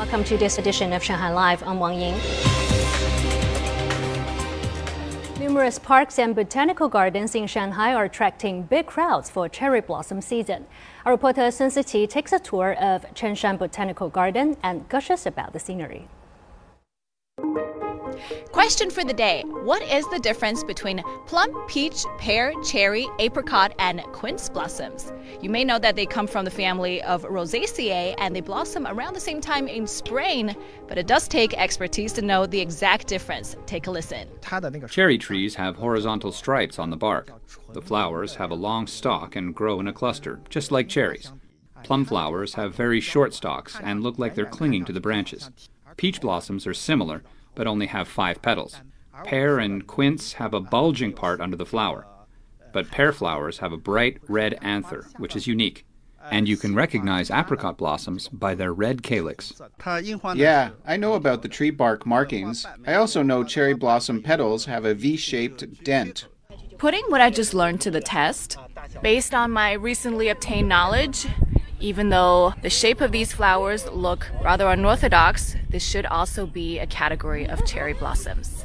Welcome to this edition of Shanghai Live. I'm Wang Ying. Numerous parks and botanical gardens in Shanghai are attracting big crowds for cherry blossom season. Our reporter Sun Siqi takes a tour of Chenshan Botanical Garden and gushes about the scenery. Question for the day What is the difference between plum, peach, pear, cherry, apricot, and quince blossoms? You may know that they come from the family of Rosaceae and they blossom around the same time in spring, but it does take expertise to know the exact difference. Take a listen. Cherry trees have horizontal stripes on the bark. The flowers have a long stalk and grow in a cluster, just like cherries. Plum flowers have very short stalks and look like they're clinging to the branches. Peach blossoms are similar but only have five petals. Pear and quince have a bulging part under the flower, but pear flowers have a bright red anther, which is unique. And you can recognize apricot blossoms by their red calyx. Yeah, I know about the tree bark markings. I also know cherry blossom petals have a V shaped dent. Putting what I just learned to the test, based on my recently obtained knowledge, even though the shape of these flowers look rather unorthodox, this should also be a category of cherry blossoms.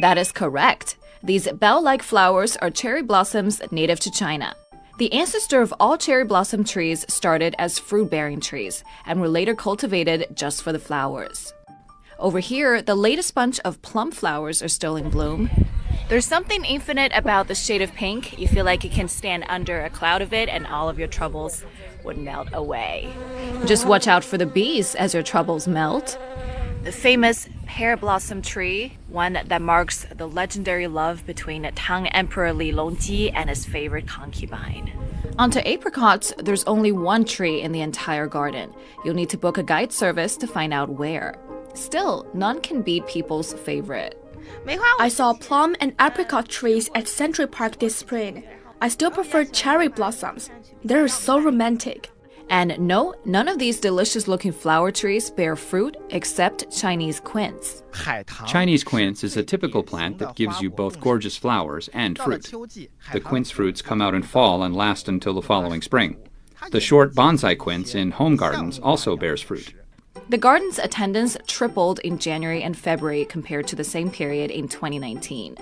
That is correct. These bell like flowers are cherry blossoms native to China. The ancestor of all cherry blossom trees started as fruit bearing trees and were later cultivated just for the flowers. Over here, the latest bunch of plum flowers are still in bloom. There's something infinite about the shade of pink. You feel like you can stand under a cloud of it and all of your troubles would melt away. Just watch out for the bees as your troubles melt. The famous pear blossom tree, one that marks the legendary love between Tang Emperor Li Longji and his favorite concubine. Onto apricots, there's only one tree in the entire garden. You'll need to book a guide service to find out where. Still, none can beat people's favorite. I saw plum and apricot trees at Century Park this spring. I still prefer cherry blossoms. They're so romantic. And no, none of these delicious looking flower trees bear fruit except Chinese quince. Chinese quince is a typical plant that gives you both gorgeous flowers and fruit. The quince fruits come out in fall and last until the following spring. The short bonsai quince in home gardens also bears fruit. The garden's attendance tripled in January and February compared to the same period in 2019.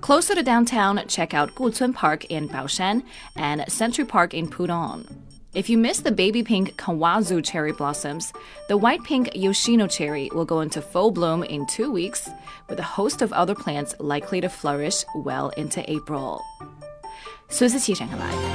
Closer to downtown, check out Gucun Park in Baoshan and Century Park in Pudong. If you miss the baby pink Kawazu cherry blossoms, the white pink Yoshino cherry will go into full bloom in two weeks, with a host of other plants likely to flourish well into April. 苏思琪展开来。